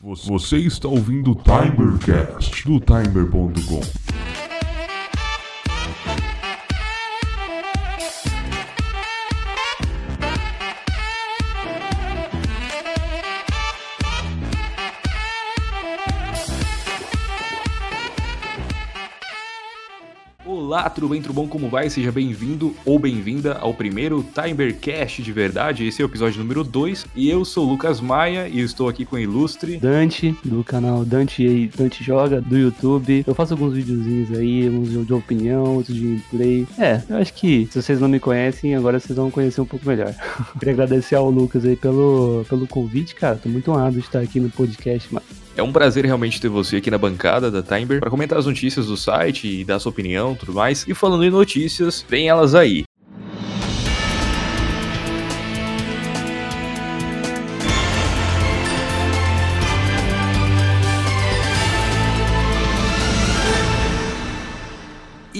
Você está ouvindo o Timercast do Timer.com. Olá, tudo bem, tudo bom? Como vai? Seja bem-vindo ou bem-vinda ao primeiro Timercast de verdade. Esse é o episódio número 2 e eu sou o Lucas Maia e estou aqui com o ilustre Dante, do canal Dante, Dante Joga, do YouTube. Eu faço alguns videozinhos aí, uns de opinião, outros de gameplay. É, eu acho que se vocês não me conhecem, agora vocês vão conhecer um pouco melhor. Queria agradecer ao Lucas aí pelo, pelo convite, cara. Tô muito honrado de estar aqui no podcast, mano. É um prazer realmente ter você aqui na bancada da Timer para comentar as notícias do site e dar sua opinião tudo mais. E falando em notícias, vem elas aí.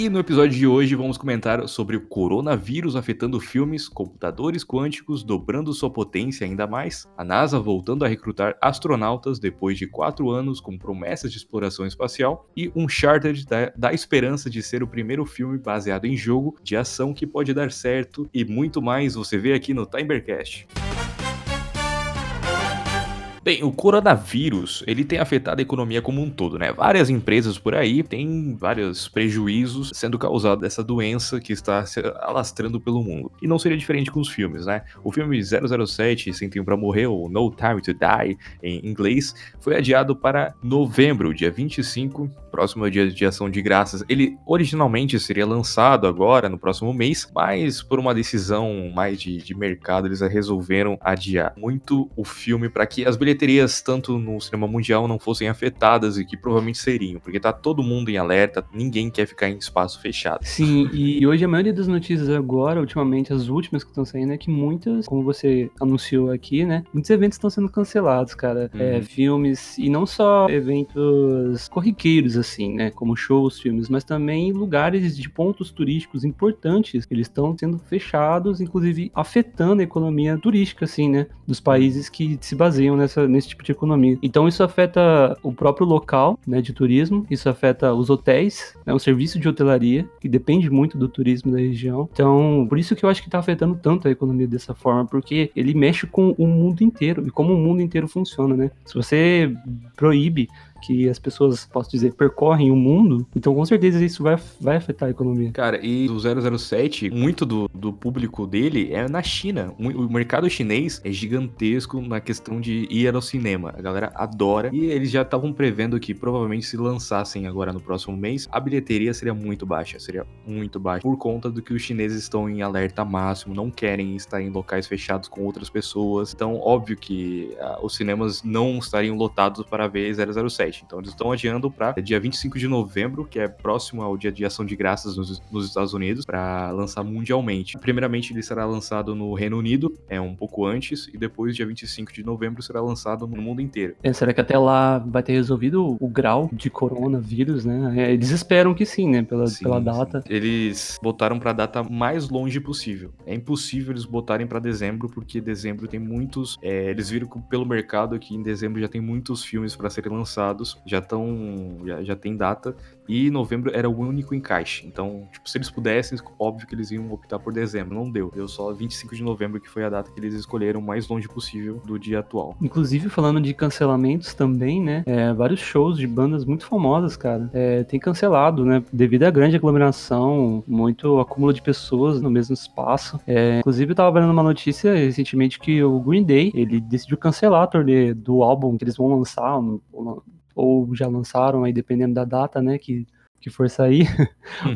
E no episódio de hoje vamos comentar sobre o coronavírus afetando filmes, computadores quânticos dobrando sua potência ainda mais, a NASA voltando a recrutar astronautas depois de quatro anos com promessas de exploração espacial. E Uncharted da, da esperança de ser o primeiro filme baseado em jogo de ação que pode dar certo. E muito mais você vê aqui no Timercast. Bem, o coronavírus, ele tem afetado a economia como um todo, né? Várias empresas por aí têm vários prejuízos sendo causados dessa doença que está se alastrando pelo mundo. E não seria diferente com os filmes, né? O filme 007, Sem Tempo Pra Morrer, ou No Time to Die, em inglês, foi adiado para novembro, dia 25, próximo dia de ação de graças. Ele originalmente seria lançado agora, no próximo mês, mas por uma decisão mais de, de mercado, eles resolveram adiar muito o filme para que as bilheterias tanto no cinema mundial, não fossem afetadas e que provavelmente seriam, porque tá todo mundo em alerta, ninguém quer ficar em espaço fechado. Sim, e hoje a maioria das notícias agora, ultimamente, as últimas que estão saindo, é que muitas, como você anunciou aqui, né, muitos eventos estão sendo cancelados, cara. Uhum. É, filmes, e não só eventos corriqueiros, assim, né, como shows, filmes, mas também lugares de pontos turísticos importantes, eles estão sendo fechados, inclusive afetando a economia turística, assim, né, dos países que se baseiam nessa, nesse tipo de economia. Então isso afeta o próprio local, né, de turismo, isso afeta os hotéis, né, o serviço de hotelaria, que depende muito do turismo da região. Então, por isso que eu acho que está afetando tanto a economia dessa forma, porque ele mexe com o mundo inteiro e como o mundo inteiro funciona, né? Se você proíbe que as pessoas, posso dizer, percorrem o mundo, então com certeza isso vai, vai afetar a economia. Cara, e o 007, muito do, do público dele é na China. O mercado chinês é gigantesco na questão de ir ao cinema. A galera adora. E eles já estavam prevendo que provavelmente se lançassem agora no próximo mês, a bilheteria seria muito baixa. Seria muito baixa. Por conta do que os chineses estão em alerta máximo, não querem estar em locais fechados com outras pessoas. Então, óbvio que ah, os cinemas não estariam lotados para ver 007. Então eles estão adiando para dia 25 de novembro, que é próximo ao dia de ação de graças nos, nos Estados Unidos, para lançar mundialmente. Primeiramente ele será lançado no Reino Unido, é um pouco antes, e depois dia 25 de novembro será lançado no mundo inteiro. É, será que até lá vai ter resolvido o grau de coronavírus, né? É, eles esperam que sim, né? Pela, sim, pela data. Sim. Eles botaram para a data mais longe possível. É impossível eles botarem para dezembro, porque dezembro tem muitos. É, eles viram pelo mercado que em dezembro já tem muitos filmes para serem lançados já estão. Já, já tem data. E novembro era o único encaixe. Então, tipo, se eles pudessem, óbvio que eles iam optar por dezembro. Não deu. Deu só 25 de novembro, que foi a data que eles escolheram mais longe possível do dia atual. Inclusive, falando de cancelamentos também, né? É, vários shows de bandas muito famosas, cara, é, tem cancelado, né? Devido à grande aglomeração, muito acúmulo de pessoas no mesmo espaço. É, inclusive, eu tava vendo uma notícia recentemente que o Green Day, ele decidiu cancelar a turnê do álbum que eles vão lançar, ou já lançaram aí dependendo da data, né, que que for sair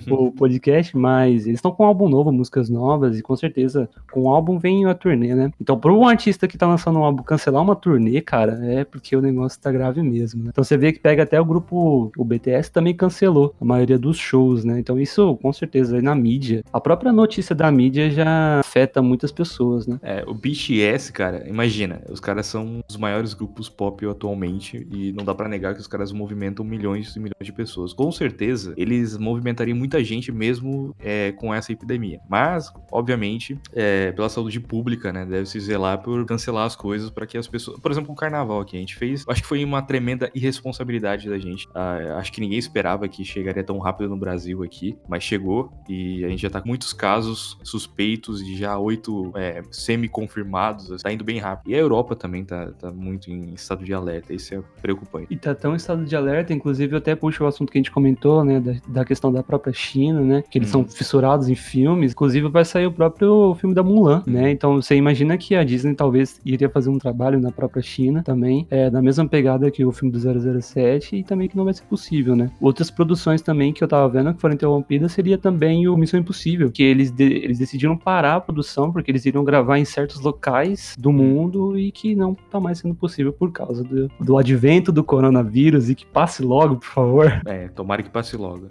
uhum. o podcast, mas eles estão com um álbum novo, músicas novas, e com certeza com o álbum vem a turnê, né? Então, para um artista que tá lançando um álbum cancelar uma turnê, cara, é porque o negócio tá grave mesmo, né? Então você vê que pega até o grupo, o BTS também cancelou a maioria dos shows, né? Então isso, com certeza, aí na mídia, a própria notícia da mídia já afeta muitas pessoas, né? É, o BTS, cara, imagina, os caras são os maiores grupos pop atualmente, e não dá para negar que os caras movimentam milhões e milhões de pessoas. Com certeza, certeza eles movimentariam muita gente mesmo é, com essa epidemia. Mas, obviamente, é, pela saúde pública, né, deve se zelar por cancelar as coisas para que as pessoas. Por exemplo, o carnaval que a gente fez, acho que foi uma tremenda irresponsabilidade da gente. Ah, acho que ninguém esperava que chegaria tão rápido no Brasil aqui, mas chegou e a gente já tá com muitos casos suspeitos e já oito é, semi-confirmados. Tá indo bem rápido. E a Europa também tá, tá muito em estado de alerta. Isso é preocupante. E tá tão em estado de alerta, inclusive eu até puxo o assunto que a gente comentou, né, da, da questão da própria China, né, que eles Hum. são fissurados em filmes. Inclusive vai sair o próprio filme da Mulan, né, então você imagina que a Disney talvez iria fazer um trabalho na própria China também, é, da mesma pegada que o filme do 007 e também que não vai ser possível, né. Outras produções também que eu tava vendo que foram interrompidas seria também o Missão Impossível, que eles, de- eles decidiram parar a produção porque eles iriam gravar em certos locais do mundo e que não tá mais sendo possível por causa do, do advento do coronavírus e que passe logo, por favor. É, tomara que passe logo.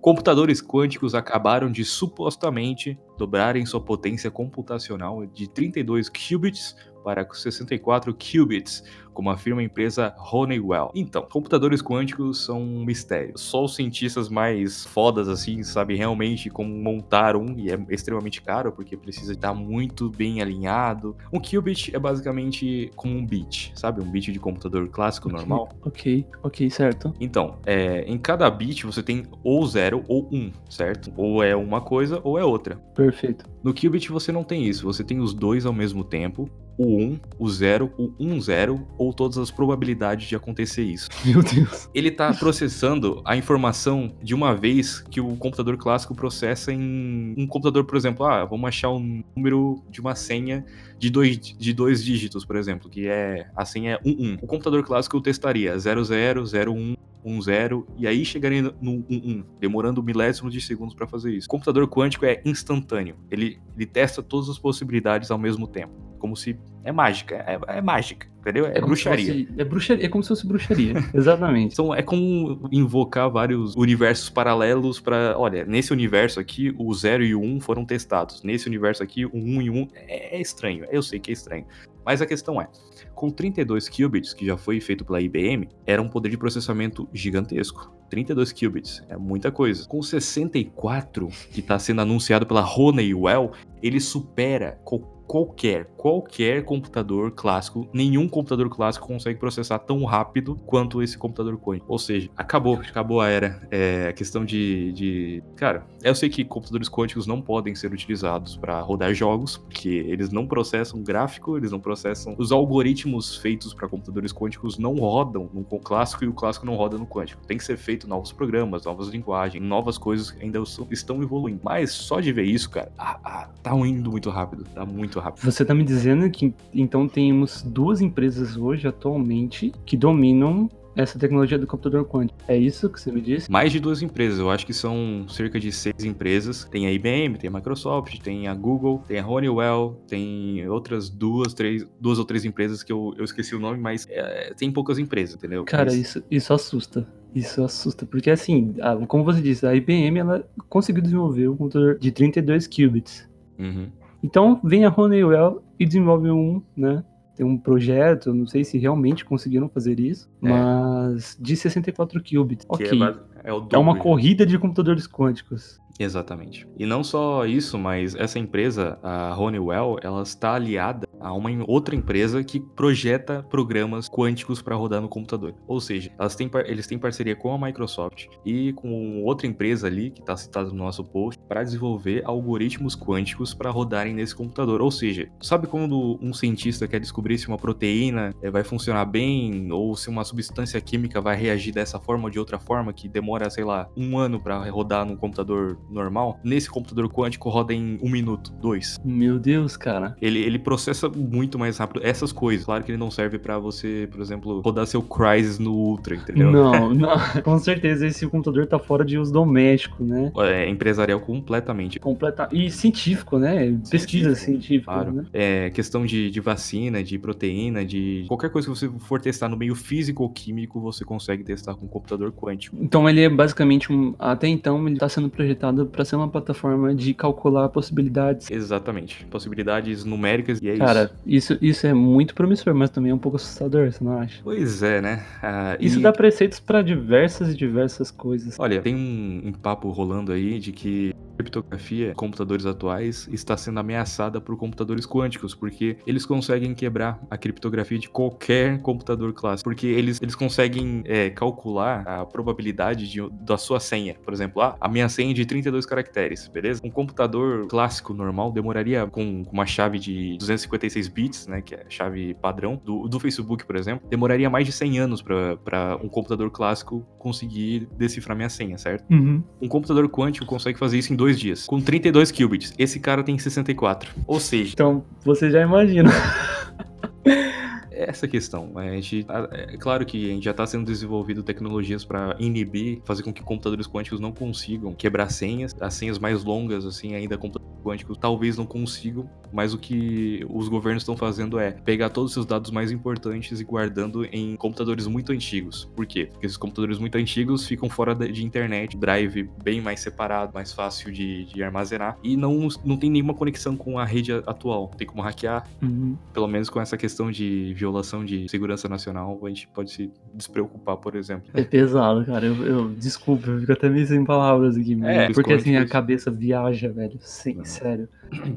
Computadores quânticos acabaram de supostamente dobrarem sua potência computacional de 32 qubits para 64 qubits, como afirma a empresa Honeywell. Então, computadores quânticos são um mistério. Só os cientistas mais fodas assim sabem realmente como montar um e é extremamente caro porque precisa estar muito bem alinhado. Um qubit é basicamente como um bit, sabe? Um bit de computador clássico normal. Ok, ok, certo. Então, é, em cada bit você tem ou 0 ou 1, um, certo? Ou é uma coisa ou é outra. Perfeito. No qubit você não tem isso, você tem os dois ao mesmo tempo, o 1, um, o 0, o 1, um, 0, ou todas as probabilidades de acontecer isso. Meu Deus. Ele está processando a informação de uma vez que o computador clássico processa em um computador, por exemplo, ah, vamos achar um número de uma senha de dois, de dois dígitos, por exemplo, que é a senha é 1, 1. O computador clássico testaria 00, 01, 10 e aí chegaria no 11, demorando milésimos de segundos para fazer isso. O computador quântico é instantâneo, ele, ele testa todas as possibilidades ao mesmo tempo, como se é mágica, é, é mágica, entendeu? É, se bruxaria. fosse- é bruxaria. É como se fosse bruxaria. Exatamente. Então é como invocar vários universos paralelos para, olha, nesse universo aqui o 0 e o 1 foram testados. Nesse universo aqui o 1 e o 1 é, é estranho. Eu sei que é estranho. Mas a questão é, com 32 qubits, que já foi feito pela IBM, era um poder de processamento gigantesco. 32 qubits, é muita coisa. Com 64, que está sendo anunciado pela Honeywell, ele supera co- qualquer, qualquer computador clássico. Nenhum computador clássico consegue processar tão rápido quanto esse computador quântico. Ou seja, acabou, acabou a era. É a questão de, de. Cara, eu sei que computadores quânticos não podem ser utilizados para rodar jogos, porque eles não processam gráfico, eles não processam. Os algoritmos feitos para computadores quânticos não rodam no clássico e o clássico não roda no quântico. Tem que ser feito novos programas, novas linguagens, novas coisas que ainda estão evoluindo. Mas só de ver isso, cara, ah, ah, tá indo muito rápido, tá muito rápido. Você tá me dizendo que então temos duas empresas hoje, atualmente, que dominam essa tecnologia do computador quântico. É isso que você me disse? Mais de duas empresas, eu acho que são cerca de seis empresas. Tem a IBM, tem a Microsoft, tem a Google, tem a Honeywell, tem outras duas, três, duas ou três empresas que eu, eu esqueci o nome, mas é, tem poucas empresas, entendeu? Cara, Mas- isso, isso assusta. Isso assusta, porque assim, a- como você disse, a IBM ela conseguiu desenvolver um computador de 32 qubits. Uhum. Então vem a Honeywell e desenvolve um, né? Tem um projeto, não sei se realmente conseguiram fazer isso, É. mas de 64 qubits. Que ok. é, é o É uma dobro. corrida de computadores quânticos. Exatamente. E não só isso, mas essa empresa, a Honeywell, ela está aliada a uma outra empresa que projeta programas quânticos para rodar no computador. Ou seja, elas têm eles têm parceria com a Microsoft e com outra empresa ali que está citada no nosso post para desenvolver algoritmos quânticos para rodarem nesse computador. Ou seja, sabe quando um cientista quer descobrir se uma proteína eh, vai funcionar bem ou se uma substância química vai reagir dessa forma ou de outra forma que demora, sei lá, um ano para rodar num computador normal? Nesse computador quântico roda em um minuto, dois. Meu Deus, cara. Ele, ele processa muito mais rápido essas coisas. Claro que ele não serve pra você, por exemplo, rodar seu Crysis no Ultra, entendeu? Não, não. Com certeza esse computador tá fora de uso doméstico, né? É empresarial completamente. Completa... E científico, né? Pesquisa científica, Claro. né? É questão de, de vacina, de proteína, de qualquer coisa que você for testar no meio físico ou químico, você consegue testar com um computador quântico. Então ele é basicamente um. Até então, ele está sendo projetado para ser uma plataforma de calcular possibilidades. Exatamente. Possibilidades numéricas e é Cara, isso. isso, isso é muito promissor, mas também é um pouco assustador, você não acha? Pois é, né? Ah, Isso e- dá preceitos para diversas e diversas coisas. Olha, tem um, um papo rolando aí de que criptografia computadores atuais está sendo ameaçada por computadores quânticos, porque eles conseguem quebrar a criptografia de qualquer computador clássico, porque eles, eles conseguem é, calcular a probabilidade de- da sua senha. Por exemplo, ah, a minha senha é de 32 caracteres, beleza? Um computador clássico normal demoraria com, com uma chave de 256 bits, né, que é a chave padrão do, do Facebook, por exemplo, demoraria mais de 100 anos para um computador clássico conseguir decifrar minha senha, certo? Uhum. Um computador quântico consegue fazer isso em dois dias, com 32 qubits. Esse cara tem 64. Ou seja, Então, você já imagina. essa questão. A gente, é claro que a gente já está sendo desenvolvido tecnologias para inibir, fazer com que computadores quânticos não consigam quebrar senhas. As senhas mais longas, assim, ainda computadores quânticos talvez não consigam, mas o que os governos estão fazendo é pegar todos os seus dados mais importantes e guardando em computadores muito antigos. Por quê? Porque esses computadores muito antigos ficam fora de internet, drive bem mais separado, mais fácil de, de armazenar e não, não tem nenhuma conexão com a rede atual. Tem como hackear, Uhum. pelo menos com essa questão de violação de segurança nacional, a gente pode se despreocupar, por exemplo. É pesado, cara. Eu, eu- desculpa, eu fico até meio sem palavras aqui. É, porque assim, a cabeça viaja, velho. Sim, Não. sério.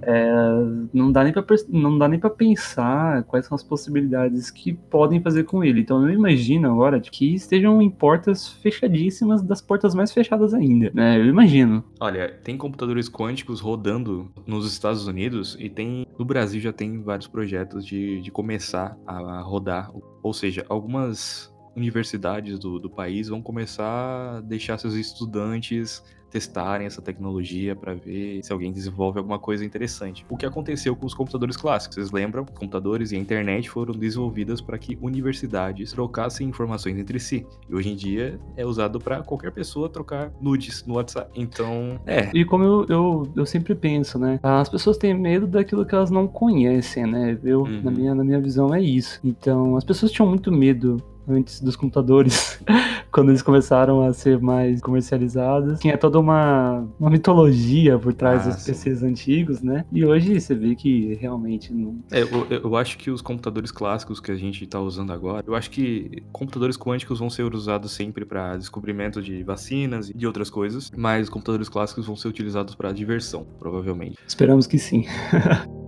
É, não dá nem pers- não dá nem pra pensar quais são as possibilidades que podem fazer com ele. Então eu imagino agora que estejam em portas fechadíssimas das portas mais fechadas ainda. né? Eu imagino. Olha, tem computadores quânticos rodando nos Estados Unidos e tem no Brasil já tem vários projetos de, de começar a rodar. Ou seja, algumas universidades do, do país vão começar a deixar seus estudantes testarem essa tecnologia para ver se alguém desenvolve alguma coisa interessante. O que aconteceu com os computadores clássicos? Vocês lembram? Computadores e a internet foram desenvolvidas para que universidades trocassem informações entre si. E hoje em dia é usado para qualquer pessoa trocar nudes no WhatsApp. Então, é, E como eu, eu, eu sempre penso, né? As pessoas têm medo daquilo que elas não conhecem, né? Eu, Uhum. na, minha, na minha visão, é isso. Então, as pessoas tinham muito medo antes dos computadores, quando eles começaram a ser mais comercializados. Tinha toda uma, uma mitologia por trás Ah, dos sim. PCs antigos, né? E hoje você vê que realmente não. É, eu, eu- eu acho que os computadores clássicos que a gente está usando agora, eu acho que computadores quânticos vão ser usados sempre para descobrimento de vacinas e de outras coisas, mas computadores clássicos vão ser utilizados para diversão, provavelmente. Esperamos que sim.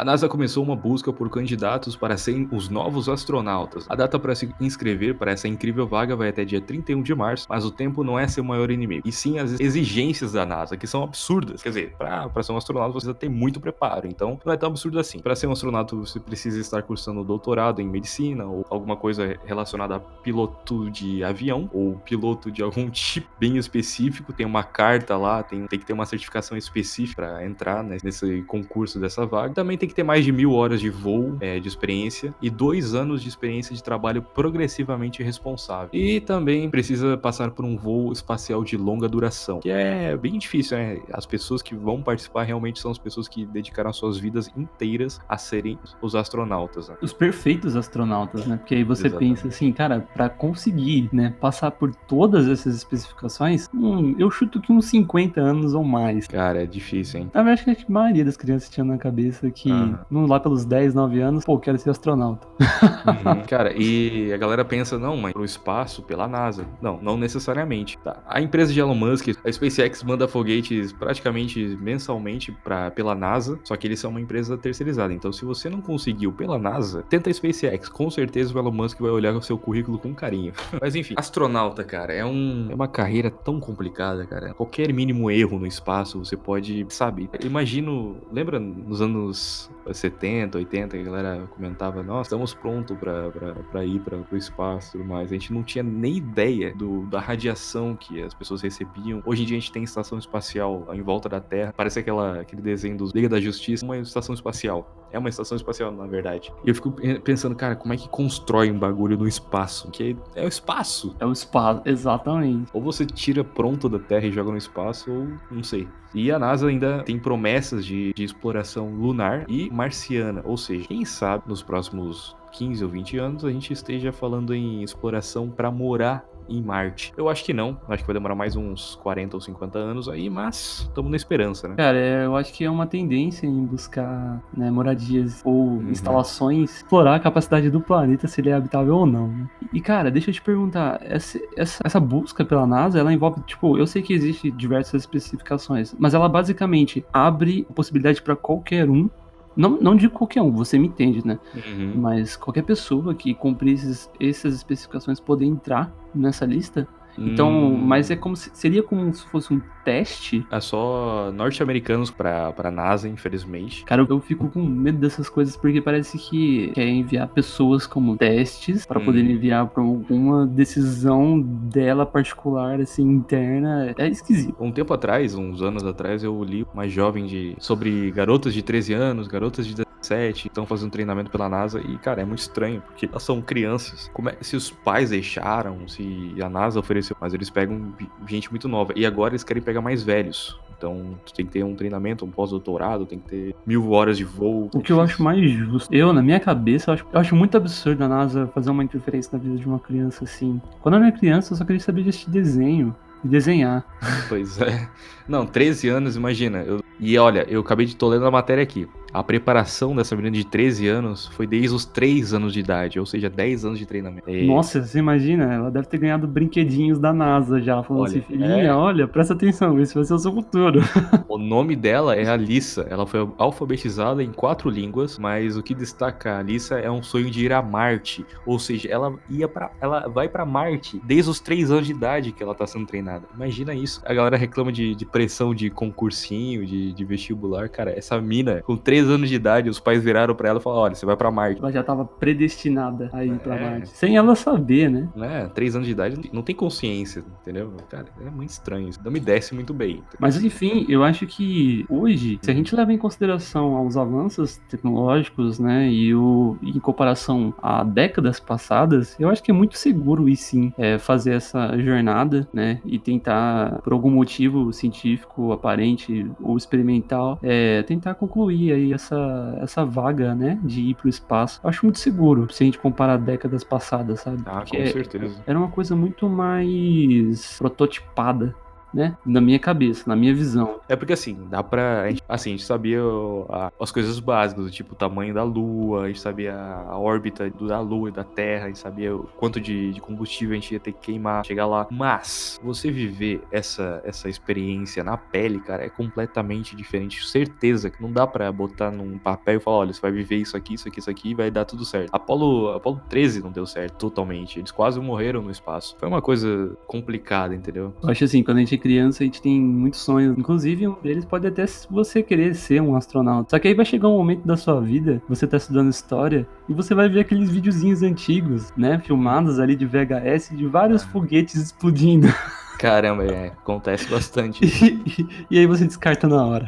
A NASA começou uma busca por candidatos para serem os novos astronautas. A data para se inscrever para essa incrível vaga vai até dia 31 de março, mas o tempo não é seu maior inimigo, e sim as exigências da NASA, que são absurdas. Quer dizer, para ser um astronauta você precisa ter muito preparo, então não é tão absurdo assim. Para ser um astronauta você precisa estar cursando doutorado em medicina ou alguma coisa relacionada a piloto de avião ou piloto de algum tipo bem específico. Tem uma carta lá, tem, tem que ter uma certificação específica para entrar né, nesse concurso dessa vaga. Também tem que ter mais de mil horas de voo é, de experiência e dois anos de experiência de trabalho progressivamente responsável. E também precisa passar por um voo espacial de longa duração, que é bem difícil, né? As pessoas que vão participar realmente são as pessoas que dedicaram suas vidas inteiras a serem os astronautas. Né? Os perfeitos astronautas, né? Porque aí você Exatamente. pensa assim, cara, pra conseguir, né, passar por todas essas especificações, hum, eu chuto que uns 50 anos ou mais. Cara, é difícil, hein? Na verdade, acho que a maioria das crianças tinha na cabeça que, Não lá pelos 10, 9 anos, pô, quero ser astronauta. Uhum. Cara, e a galera pensa, não, mas pro espaço, pela NASA. Não, não necessariamente. Tá. A empresa de Elon Musk, a SpaceX manda foguetes praticamente mensalmente pra, pela NASA, só que eles são uma empresa terceirizada. Então, se você não conseguiu pela NASA, tenta a SpaceX. Com certeza o Elon Musk vai olhar o seu currículo com carinho. Mas enfim, astronauta, cara, é, um, é uma carreira tão complicada, cara. Qualquer mínimo erro no espaço, você pode, sabe? Imagino, lembra nos anos awesome. 70, 80, que a galera comentava, nossa, estamos prontos pra ir pra, pro espaço e tudo mais. A gente não tinha nem ideia do, da radiação que as pessoas recebiam. Hoje em dia a gente tem estação espacial em volta da Terra. Parece aquela, aquele desenho dos Liga da Justiça, uma estação espacial. É uma estação espacial, na verdade. E eu fico pensando, cara, como é que constrói um bagulho no espaço? Que é o espaço. É o espaço, exatamente. Ou você tira pronto da Terra e joga no espaço, ou não sei. E a NASA ainda tem promessas de, de exploração lunar e marciana. Ou seja, quem sabe nos próximos 15 ou 20 anos a gente esteja falando em exploração para morar em Marte. Eu acho que não, acho que vai demorar mais uns 40 ou 50 anos aí, mas estamos na esperança, né? Cara, eu acho que é uma tendência em buscar né, moradias ou Uhum. instalações, explorar a capacidade do planeta, se ele é habitável ou não. né? E, cara, deixa eu te perguntar, essa, essa, essa busca pela NASA, ela envolve, tipo, eu sei que existe diversas especificações, mas ela basicamente abre a possibilidade para qualquer um, não, não digo qualquer um, você me entende, né? Uhum. Mas qualquer pessoa que cumprir esses, essas especificações poder entrar nessa lista. Então, Hum. mas é como se, seria como se fosse um teste. É só norte-americanos pra, pra NASA, infelizmente. Cara, eu fico com medo dessas coisas porque parece que querem enviar pessoas como testes para Hum. poder enviar para alguma decisão dela particular, assim, interna. É esquisito. Um tempo atrás, uns anos atrás, eu li uma jovem de sobre garotas de 13 anos, garotas de 17, estão fazendo treinamento pela NASA e, cara, é muito estranho, porque elas são crianças. Como é, se os pais deixaram, se a NASA ofereceu, mas eles pegam gente muito nova. E agora eles querem pegar mais velhos. Então, tu tem que ter um treinamento, um pós-doutorado, tem que ter mil horas de voo. O que eu acho mais justo. Eu, na minha cabeça, eu acho, eu acho muito absurdo a NASA fazer uma interferência na vida de uma criança assim. Quando eu era criança, eu só queria saber de assistir desenho. E desenhar. Pois é. Não, 13 anos, imagina. Eu- E olha, eu acabei de tô lendo a matéria aqui. A preparação dessa menina de 13 anos foi desde os 3 anos de idade, ou seja, 10 anos de treinamento. E- Nossa, você imagina? Ela deve ter ganhado brinquedinhos da NASA já. Falando Olha, assim, filhinha, é. olha, presta atenção, esse vai ser o seu futuro. O nome dela é Alissa. Ela foi alfabetizada em quatro línguas, mas o que destaca a Alissa é um sonho de ir a Marte. Ou seja, ela ia para, ela vai pra Marte desde os 3 anos de idade que ela tá sendo treinada. Imagina isso. A galera reclama de, de pressão de concursinho, de, de vestibular. Cara, essa mina, com 3 anos de idade, os pais viraram pra ela e falaram: olha, você vai pra Marte. Ela já tava predestinada a ir pra É. Marte. Sem ela saber, né? Né? 3 anos de idade não tem consciência, entendeu? Cara, é muito estranho isso. Não me desce muito bem. Mas enfim, eu acho que hoje, se a gente leva em consideração aos avanços tecnológicos, né, e o em comparação a décadas passadas, eu acho que é muito seguro e sim é, fazer essa jornada, né, e tentar por algum motivo científico aparente ou experimental, é, tentar concluir aí essa essa vaga, né, de ir pro espaço. Eu acho muito seguro se a gente comparar décadas passadas, sabe? Ah, Porque com certeza. era uma coisa muito mais prototipada, né? Na minha cabeça, na minha visão. É porque assim, dá pra. a gente- assim, a gente sabia a- as coisas básicas, tipo o tamanho da Lua, a gente sabia a órbita da Lua e da Terra, a gente sabia o quanto de, de combustível a gente ia ter que queimar, chegar lá. Mas você viver essa, essa experiência na pele, cara, é completamente diferente. Certeza que não dá pra botar num papel e falar, olha, você vai viver isso aqui, isso aqui, isso aqui e vai dar tudo certo. Apolo, Apolo 13 não deu certo totalmente. Eles quase morreram no espaço. Foi uma coisa complicada, entendeu? Eu acho assim, quando a gente criança, a gente tem muitos sonhos. Inclusive, um deles pode até você querer ser um astronauta. Só que aí vai chegar um momento da sua vida, você tá estudando história, e você vai ver aqueles videozinhos antigos, né? Filmados ali de VHS, de vários Ah. foguetes explodindo. Caramba, é, acontece bastante. E, e aí você descarta na hora.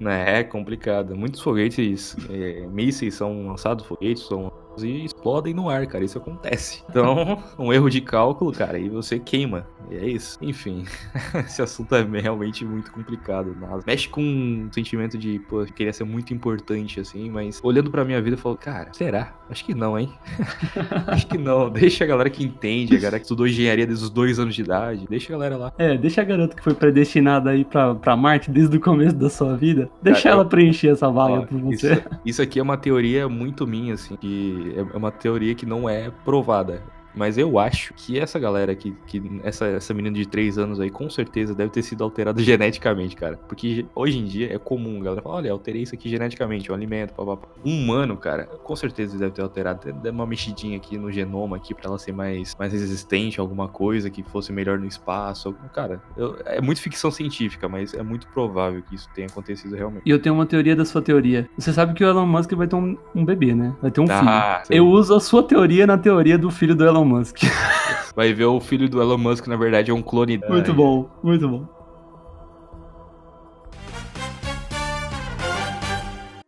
É, é complicado. Muitos foguetes, é, mísseis são lançados, foguetes são e explodem no ar, cara. Isso acontece. Então, um erro de cálculo, cara, e você queima. E é isso. Enfim, esse assunto é realmente muito complicado. Mas mexe com um sentimento de, pô, eu queria ser muito importante, assim, mas olhando pra minha vida, eu falo, cara, será? Acho que não, hein? Acho que não. Deixa a galera que entende, a galera que estudou engenharia desde os dois anos de idade, deixa a galera lá. É, deixa a garota que foi predestinada aí pra, pra Marte desde o começo da sua vida. Deixa Cara, eu- ela preencher essa vaga Ó, por isso, você. isso aqui é uma teoria muito minha, assim, que é é uma teoria que não é provada. Mas eu acho que essa galera que, que essa, essa menina de 3 anos aí, com certeza deve ter sido alterada geneticamente, cara. Porque hoje em dia é comum, a galera fala, olha, alterei isso aqui geneticamente, um alimento, papapá. Um humano, cara, com certeza deve ter alterado, deve uma mexidinha aqui no genoma aqui pra ela ser mais, mais resistente a alguma coisa, que fosse melhor no espaço. Cara, eu- é muito ficção científica, mas é muito provável que isso tenha acontecido realmente. E eu tenho uma teoria da sua teoria. Você sabe que o Elon Musk vai ter um, um bebê, né? Vai ter um Ah, filho. Eu uso a sua teoria na teoria do filho do Elon Musk. Vai ver o filho do Elon Musk, na verdade, é um clone. muito Ai, bom, muito bom.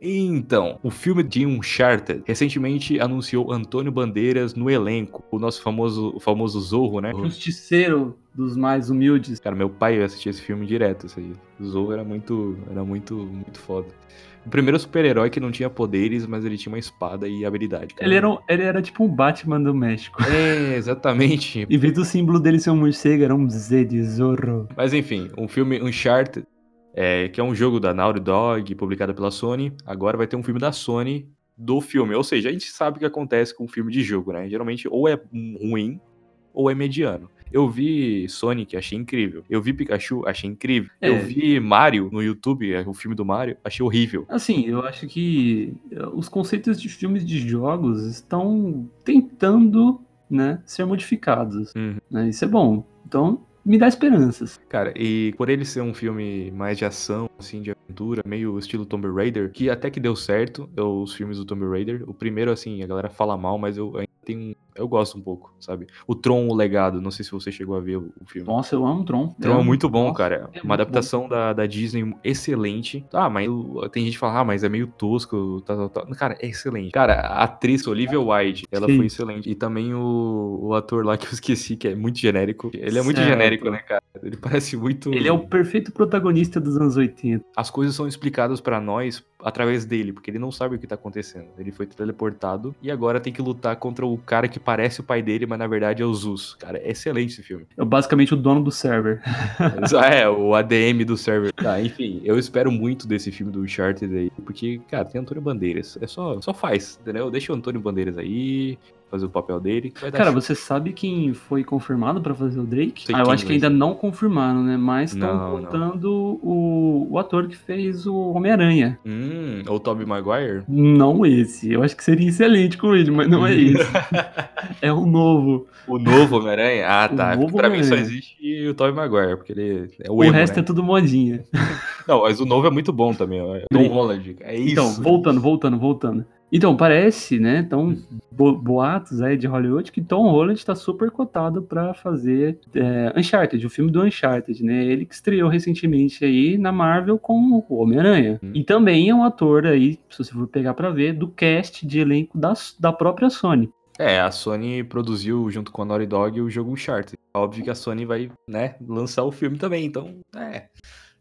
Então, o filme de Uncharted recentemente anunciou Antônio Bandeiras no elenco, o nosso famoso, o famoso Zorro, né? Justiceiro dos mais humildes. Cara, meu pai assistia esse filme direto, isso aí. O Zorro era muito, era muito, muito foda. O primeiro super-herói que não tinha poderes, mas ele tinha uma espada e habilidade. cara. Ele era, um- ele era tipo um Batman do México. É, exatamente. Em vez do símbolo dele ser um morcego, era um Z de Zorro. Mas enfim, um filme Uncharted, é, que é um jogo da Naughty Dog, publicado pela Sony, agora vai ter um filme da Sony do filme. Ou seja, a gente sabe o que acontece com um filme de jogo, né? Geralmente ou é ruim ou é mediano. Eu vi Sonic, achei incrível. Eu vi Pikachu, achei incrível. É. Eu vi Mario no YouTube, é, o filme do Mario, achei horrível. Assim, eu acho que eh, os conceitos de filmes de jogos estão tentando, né, ser modificados. Uhum. né? Isso é bom. Então, me dá esperanças. Cara, e por ele ser um filme mais de ação, assim, de aventura, meio estilo Tomb Raider, que até que deu certo, eu- os filmes do Tomb Raider. O primeiro, assim, a galera fala mal, mas eu ainda tenho. Eu gosto um pouco, sabe? O Tron, o Legado, não sei se você chegou a ver o, filme. Nossa, eu amo Tron. Tron Eu é muito bom, Nossa, cara. é Uma adaptação da, da Disney excelente. Ah, mas tem gente que fala, ah, mas é meio tosco, tal, tal, tal. Cara, é excelente. Cara, a atriz Olivia Wilde, ela Sim. foi excelente. E também o, o ator lá que eu esqueci, que é muito genérico. Ele é muito Certo. genérico, né, cara? Ele parece muito. Ele é o perfeito protagonista dos anos 80. As coisas são explicadas pra nós através dele, porque ele não sabe o que tá acontecendo. Ele foi teleportado e agora tem que lutar contra o cara que parece o pai dele, mas na verdade é o Zeus. Cara, é excelente esse filme. É basicamente o dono do server. É, o ADM do server. Tá, enfim, eu espero muito desse filme do Uncharted aí, porque, cara, tem Antônio Bandeiras. É só, só faz, entendeu? Deixa o Antônio Bandeiras aí, fazer o papel dele. Cara, você sabe quem foi confirmado pra fazer o Drake? Ah, eu acho que ainda não confirmaram, né? Mas estão contando o, o ator que fez o Homem-Aranha. Hum, ou Tobey Maguire? Não esse. Eu acho que seria excelente com ele, mas não é esse. é o novo. O novo Homem-Aranha? Ah, O tá. novo pra mim só existe o Tobey Maguire, porque ele é o, O, emo, resto né? é tudo modinha. Não, mas o novo é muito bom também. ó. É Tom. Holland. É isso. Então, voltando, voltando, voltando. Então, parece, né? Então, bo- boatos aí de Hollywood que Tom Holland tá super cotado pra fazer é, Uncharted, o filme do Uncharted, né? Ele que estreou recentemente aí na Marvel com o Homem-Aranha. Hum. E também é um ator aí, se você for pegar pra ver, do cast de elenco da, da própria Sony. É, a Sony produziu junto com a Naughty Dog o jogo Uncharted. Óbvio que a Sony vai, né, lançar o filme também. Então, é.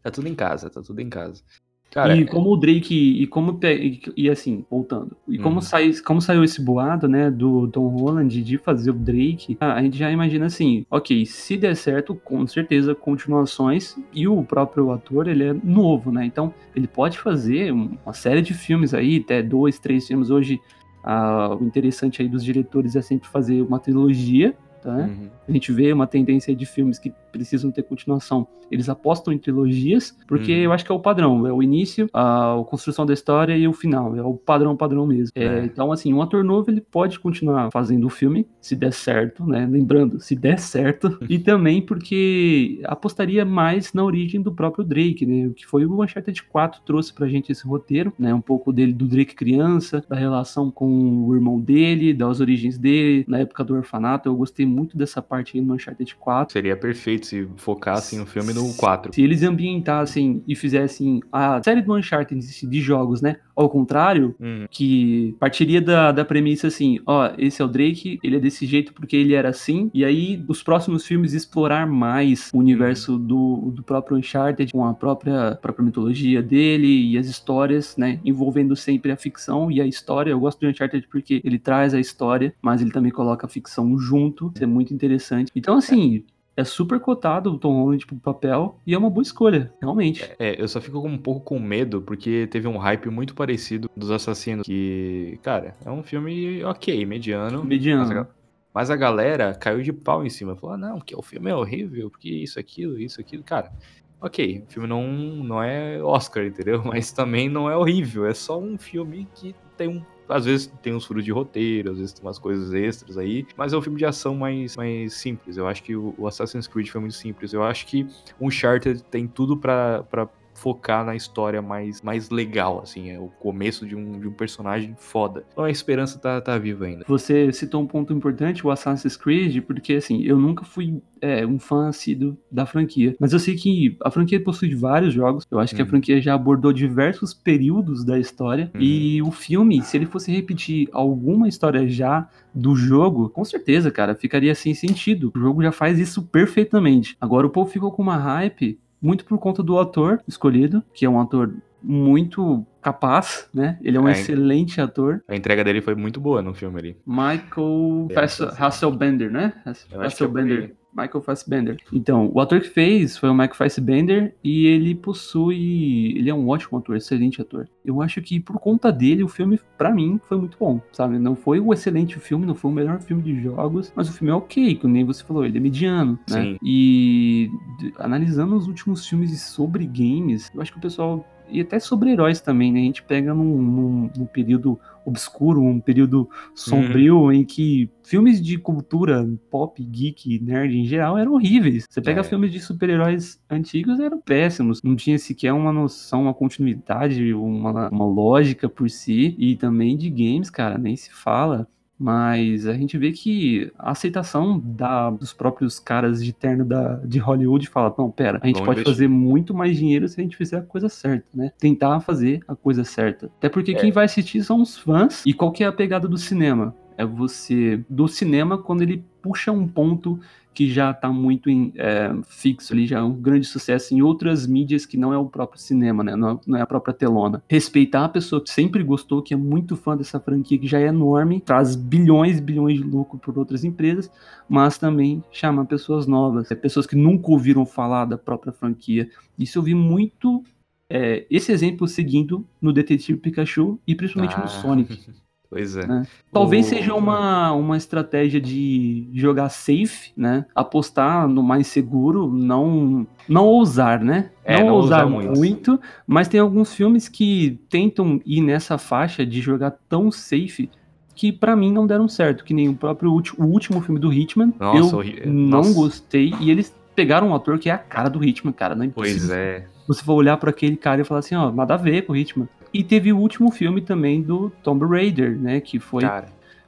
Tá tudo em casa, tá tudo em casa. Cara, e como o Drake, e como e, e assim, voltando, e como, Uhum. sai, como saiu esse boato, né, do Tom Holland de fazer o Drake, a a gente já imagina assim, ok, se der certo, com certeza continuações, e o próprio ator, ele é novo, né, então ele pode fazer um- uma série de filmes aí, até dois, três filmes, hoje ah, o interessante aí dos diretores é sempre fazer uma trilogia, tá? uhum. A gente vê uma tendência de filmes que precisam ter continuação. Eles apostam em trilogias, porque Uhum. eu acho que é o padrão. É o início, a construção da história e o final. É o padrão, padrão mesmo. É, É. Então, assim, um ator novo, ele pode continuar fazendo o filme, se der certo, né? Lembrando, se der certo. e também porque apostaria mais na origem do próprio Drake, né? O que foi o Uncharted 4 trouxe pra gente esse roteiro, né? Um pouco dele, do Drake criança, da relação com o irmão dele, das origens dele, na época do orfanato. Eu gostei muito dessa parte aí no Uncharted 4. Seria perfeito se focassem o filme no 4. Se eles ambientassem e fizessem a série do Uncharted de jogos, né? Ao contrário, Uhum. que partiria da, da premissa assim, ó, esse é o Drake, ele é desse jeito porque ele era assim, e aí os próximos filmes explorar mais o universo do, do próprio Uncharted, com a própria, própria mitologia dele e as histórias, né, envolvendo sempre a ficção e a história. Eu gosto do Uncharted porque ele traz a história, mas ele também coloca a ficção junto, isso é muito interessante. Então, assim... É super cotado o Tom Holland pro papel e é uma boa escolha, realmente. É, eu só fico um pouco com medo, porque teve um hype muito parecido dos assassinos. Que, cara, é um filme ok, mediano. Mas a, Mediano. mas a galera caiu de pau em cima. Falou, ah, não, que o filme é horrível, porque isso, aquilo, isso, aquilo. Cara, ok, o filme não, não é Oscar, entendeu? Mas também não é horrível. É só um filme que tem um. Às vezes tem uns furos de roteiro, às vezes tem umas coisas extras aí, mas é um filme de ação mais, mais simples. Eu acho que o, Assassin's Creed foi muito simples. Eu acho que Uncharted tem tudo pra focar na história mais, mais legal, assim, é o começo de um, de um personagem foda. Então a esperança tá, tá viva ainda. Você citou um ponto importante, o Assassin's Creed, porque assim, eu nunca fui é, um fã assíduo da franquia, mas eu sei que a franquia possui vários jogos, eu acho que a Uhum. franquia já abordou diversos períodos da história, Uhum. e o filme, se ele fosse repetir alguma história já do jogo, com certeza, cara, ficaria sem sentido. O jogo já faz isso perfeitamente. Agora o povo ficou com uma hype muito por conta do ator escolhido, que é um ator muito capaz, né? Ele é um É. excelente ator. A entrega dele foi muito boa no filme ali. Michael É. Hasselbender, né? Hasselbender. Michael Fassbender. Então, o ator que fez foi o Michael Fassbender e ele possui. Ele é um ótimo ator, excelente ator. Eu acho que por conta dele, o filme, pra mim, foi muito bom, sabe? Não foi o excelente filme, não foi o melhor filme de jogos, mas o filme é ok, como nem você falou, ele é mediano, né? Sim. E analisando os últimos filmes sobre games, eu acho que o pessoal. E até sobre heróis também, né? A gente pega num, num- num período obscuro, um período sombrio em que filmes de cultura pop, geek, nerd em geral eram horríveis. Você pega É. filmes de super-heróis antigos, eram péssimos. Não tinha sequer uma noção, uma continuidade, uma, uma lógica por si. E também de games, cara, nem se fala. Mas a gente vê que a aceitação da, dos próprios caras de terno da, de Hollywood fala: não, pera, a gente Vamos pode investir." fazer muito mais dinheiro se a gente fizer a coisa certa, né? Tentar fazer a coisa certa. Até porque É. quem vai assistir são os fãs. E qual que é a pegada do cinema? É você. Do cinema, quando ele puxa um ponto que já tá muito em, é, fixo ali, já é um grande sucesso em outras mídias que não é o próprio cinema, né? Não, não é a própria telona. Respeitar a pessoa que sempre gostou, que é muito fã dessa franquia, que já é enorme, traz bilhões e bilhões de lucro por outras empresas, mas também chama pessoas novas, é pessoas que nunca ouviram falar da própria franquia. Isso eu vi muito é, esse exemplo seguindo no Detetive Pikachu e principalmente Ah, no Sonic. Pois é. Né? Talvez O- seja uma, uma estratégia de jogar safe, né? Apostar no mais seguro, não não ousar, né? É, não, não ousar muito. muito, mas tem alguns filmes que tentam ir nessa faixa de jogar tão safe que pra mim não deram certo, que nem o próprio o último filme do Hitman, Nossa, eu horri- não nossa. gostei e eles pegaram um ator que é a cara do Hitman, cara, não é Pois é. você for olhar pra aquele cara e falar assim, ó, nada a ver com o Hitman. E teve o último filme também do Tomb Raider, né, que foi Cara.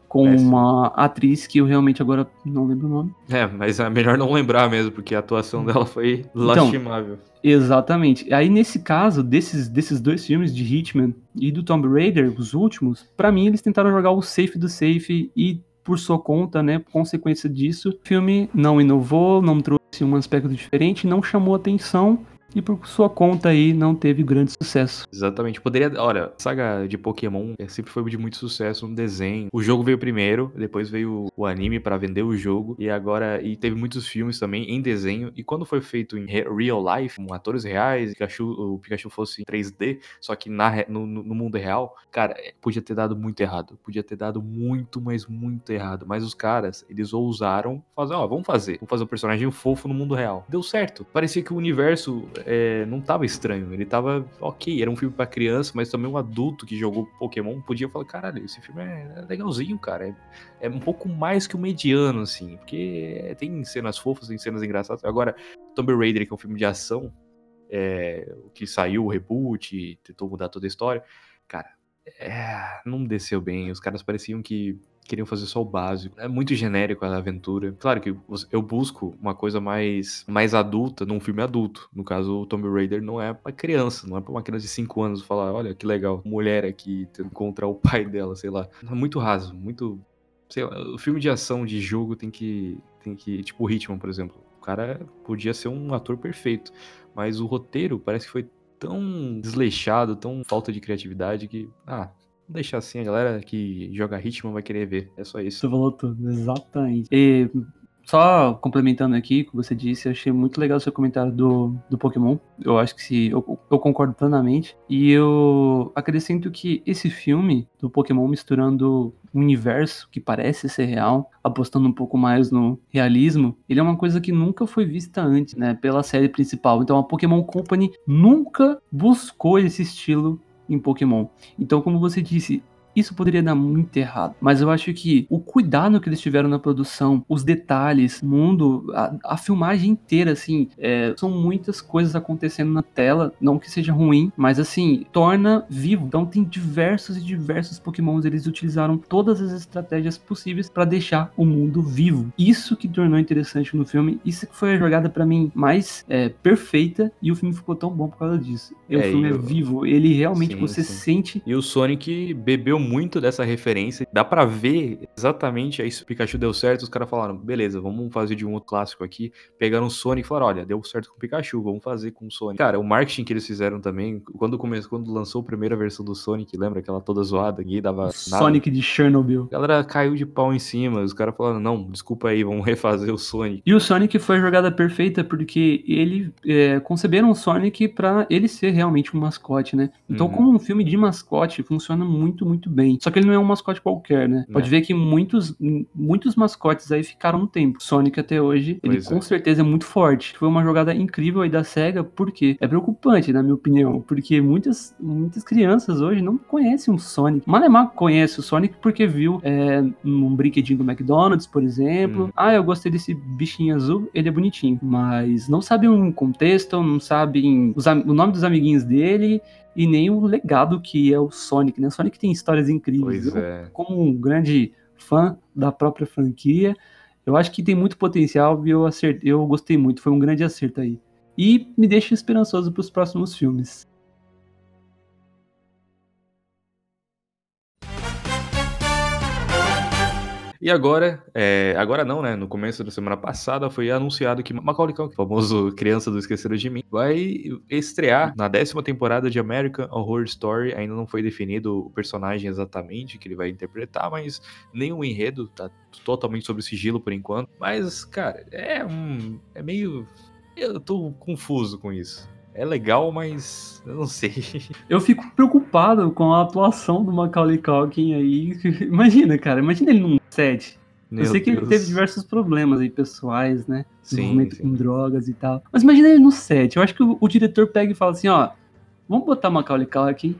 com péssimo. uma atriz que eu realmente agora não lembro o nome. É, mas é melhor não lembrar mesmo, porque a atuação dela foi Então, lastimável. Exatamente. Aí nesse caso, desses, desses dois filmes de Hitman e do Tomb Raider, os últimos, pra mim eles tentaram jogar o safe do safe e por sua conta, né, por consequência disso, o filme não inovou, não trouxe um aspecto diferente, não chamou atenção e por sua conta aí não teve grande sucesso. Exatamente. Poderia. Olha, saga de Pokémon é, sempre foi de muito sucesso no desenho. O jogo veio primeiro, depois veio o anime pra vender o jogo. E agora. E teve muitos filmes também em desenho. E quando foi feito em re- real life, com atores reais, Pikachu, o Pikachu fosse em 3D, só que na, no- no mundo real, cara, é, podia ter dado muito errado. Podia ter dado muito, mas muito errado. Mas os caras, eles ousaram fazer, ó, vamos fazer. Vamos fazer um personagem fofo no mundo real. Deu certo. Parecia que o universo é, não tava estranho. Ele tava ok. Era um filme pra criança, mas também um adulto que jogou Pokémon podia falar: caralho, esse filme é é legalzinho, cara. É, é um pouco mais que o mediano, assim. Porque é, tem cenas fofas, tem cenas engraçadas. Agora, Tomb Raider, que é um filme de ação, é, que saiu o reboot, tentou mudar toda a história. Cara, é, não desceu bem. Os caras pareciam que queriam fazer só o básico. É muito genérico a aventura. Claro que eu busco uma coisa mais, mais adulta num filme adulto. No caso, o Tomb Raider não é pra criança, não é pra uma criança de 5 anos falar, olha que legal, mulher aqui encontrar o pai dela, sei lá. É muito raso, muito. Sei lá, o filme de ação de jogo tem que. Tem que. Tipo o Hitman, por exemplo. O cara podia ser um ator perfeito. Mas o roteiro parece que foi tão desleixado, tão falta de criatividade que. Ah, deixar assim, a galera que joga Hitman vai querer ver. É só isso. Você falou tudo, exatamente. E só complementando aqui o que você disse, eu achei muito legal o seu comentário do, do Pokémon. Eu acho que se, eu, eu concordo plenamente. E eu acrescento que esse filme do Pokémon misturando um universo que parece ser real, apostando um pouco mais no realismo, ele é uma coisa que nunca foi vista antes, né, pela série principal. Então a Pokémon Company nunca buscou esse estilo em Pokémon. Então, como você disse, isso poderia dar muito errado. Mas eu acho que o cuidado que eles tiveram na produção, os detalhes, o mundo, a, a filmagem inteira, assim, é, são muitas coisas acontecendo na tela. Não que seja ruim, mas assim, torna vivo. Então tem diversos e diversos Pokémons. Eles utilizaram todas as estratégias possíveis para deixar o mundo vivo. Isso que tornou interessante no filme. Isso que foi a jogada para mim mais é, perfeita. E o filme ficou tão bom por causa disso. O É, filme e é o- vivo. Ele realmente Sim, você sim. sente E o Sonic bebeu muito dessa referência. Dá pra ver exatamente aí se o Pikachu deu certo. Os caras falaram, beleza, vamos fazer de um outro clássico aqui. Pegaram o Sonic e falaram, olha, deu certo com o Pikachu, vamos fazer com o Sonic. Cara, o marketing que eles fizeram também, quando começou, quando lançou a primeira versão do Sonic, lembra aquela toda zoada, ninguém dava nada. Sonic de Chernobyl. A galera caiu de pau em cima, os caras falaram, não, desculpa aí, vamos refazer o Sonic. E o Sonic foi a jogada perfeita porque ele é, conceberam o Sonic pra ele ser realmente um mascote, né? Então, Uhum. como um filme de mascote, funciona muito, muito bem. Só que ele não é um mascote qualquer, né? Pode ver que muitos, muitos mascotes aí ficaram um tempo. Sonic até hoje, ele Pois com é. certeza é muito forte. Foi uma jogada incrível aí da SEGA, porque é preocupante, na minha opinião, porque muitas, muitas crianças hoje não conhecem o Sonic. Malemar conhece o Sonic porque viu é, num brinquedinho do McDonald's, por exemplo. Hum. Ah, eu gostei desse bichinho azul, ele é bonitinho. Mas não sabem um contexto, não sabem os o nome dos amiguinhos dele e nem o legado que é o Sonic, né? O Sonic tem histórias incríveis. Pois Eu, é. Como um grande fã da própria franquia, eu acho que tem muito potencial e eu, acertei, eu gostei muito. Foi um grande acerto aí. E me deixa esperançoso para os próximos filmes. E agora, é, agora não, né? No começo da semana passada foi anunciado que Macaulay Culkin, famoso criança do Esqueceram de Mim, vai estrear na décima temporada de American Horror Story. Ainda não foi definido o personagem exatamente que ele vai interpretar, mas nem o enredo tá totalmente sob sigilo por enquanto. Mas, cara, é um, é meio, eu tô confuso com isso. É legal, mas eu não sei. Eu fico preocupado com a atuação do Macaulay Culkin aí. Imagina, cara, imagina ele num set. Meu eu sei que ele Deus. teve diversos problemas aí pessoais, né? Sim, Envolvimento sim. com drogas e tal. Mas imagina ele no set. Eu acho que o, o diretor pega e fala assim, ó, vamos botar Macaulay Culkin.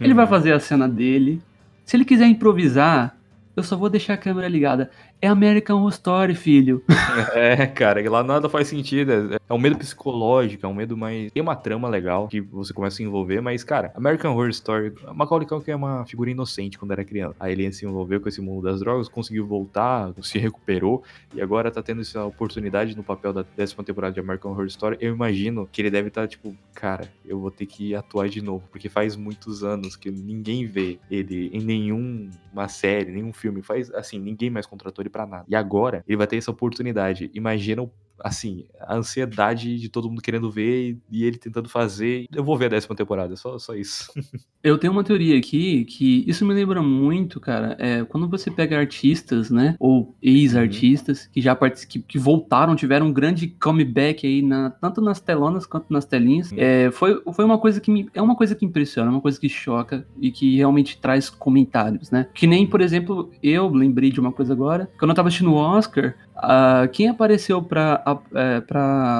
Ele vai Uhum. fazer a cena dele. Se ele quiser improvisar, eu só vou deixar a câmera ligada. É American Horror Story, filho. É, cara, que lá nada faz sentido. É, é um medo psicológico, é um medo mais. Tem uma trama legal que você começa a se envolver, mas, cara, American Horror Story. Macaulay Culkin é uma figura inocente quando era criança. Aí ele se envolveu com esse mundo das drogas, conseguiu voltar, se recuperou e agora tá tendo essa oportunidade no papel da décima temporada de American Horror Story. Eu imagino que ele deve estar, tipo, cara, eu vou ter que atuar de novo, porque faz muitos anos que ninguém vê ele em nenhuma série, nenhum filme. Faz, assim, ninguém mais contratou ele pra nada. E agora ele vai ter essa oportunidade. Imagina, o- assim, a ansiedade de todo mundo querendo ver e, ele tentando fazer. Eu vou ver a décima temporada, só, só isso. Eu tenho uma teoria aqui que isso me lembra muito, cara. É, quando você pega artistas, né? Ou ex-artistas que já que, que voltaram, tiveram um grande comeback aí, na, tanto nas telonas quanto nas telinhas. Sim. É, foi, foi uma coisa que me, é uma coisa que impressiona, uma coisa que choca e que realmente traz comentários, né? Que nem, por exemplo, eu lembrei de uma coisa agora. Quando eu tava assistindo o Oscar, ah, quem apareceu pra, a- é,